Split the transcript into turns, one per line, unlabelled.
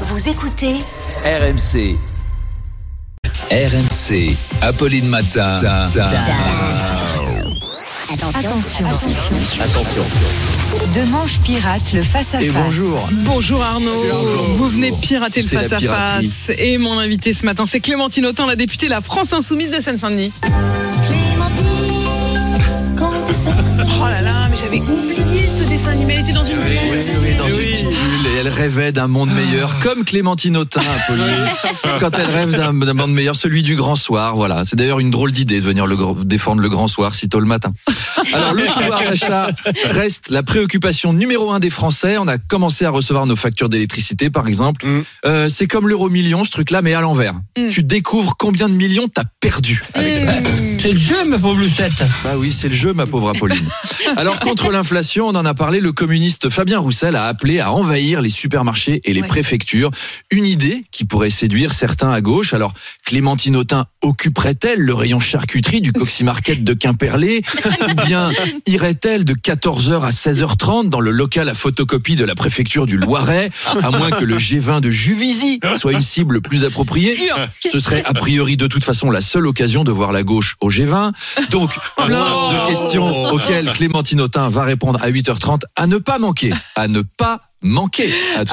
Vous écoutez
RMC. RMC. Apolline Matin.
Attention.
Attention.
De Manche Pirate, le face-à-face.
Et bonjour.
Bonjour Arnaud, vous venez pirater le face-à-face. Et mon invité ce matin, c'est Clémentine Autain, la députée de la France Insoumise de Seine-Saint-Denis. Oh là là, mais j'avais oublié ce dessin animé, elle était dans une
Oui, oui, oui, dans elle rêvait d'un monde meilleur, comme Clémentine Autain, Apolline. Quand elle rêve d'un monde meilleur, celui du grand soir, voilà. C'est d'ailleurs une drôle d'idée de venir le, défendre le grand soir si tôt le matin. Alors, le pouvoir d'achat reste la préoccupation numéro un des Français. On a commencé à recevoir nos factures d'électricité, par exemple. Euh, c'est comme l'euro million, ce truc-là, mais à l'envers.
Mm.
Tu découvres combien de millions t'as perdu avec ça.
C'est le jeu, ma pauvre Lucette.
Bah oui, c'est le jeu, ma pauvre Apolline. Alors, contre l'inflation, on en a parlé, le communiste Fabien Roussel a appelé à envahir les supermarchés et les
Ouais.
préfectures. Une idée qui pourrait séduire certains à gauche. Alors, Clémentine Autain occuperait-elle le rayon charcuterie du Coxy Market de Quimperlé Ou bien irait-elle de 14h à 16h30 dans le local à photocopie de la préfecture du Loiret À moins que le G20 de Juvisy soit une cible plus appropriée?
Sûr.
Ce serait a priori de toute façon la seule occasion de voir la gauche au G20. Donc, plein de questions auxquelles Clémentine Autain va répondre à 8h30 à ne pas manquer. À ne pas manquer. À tout à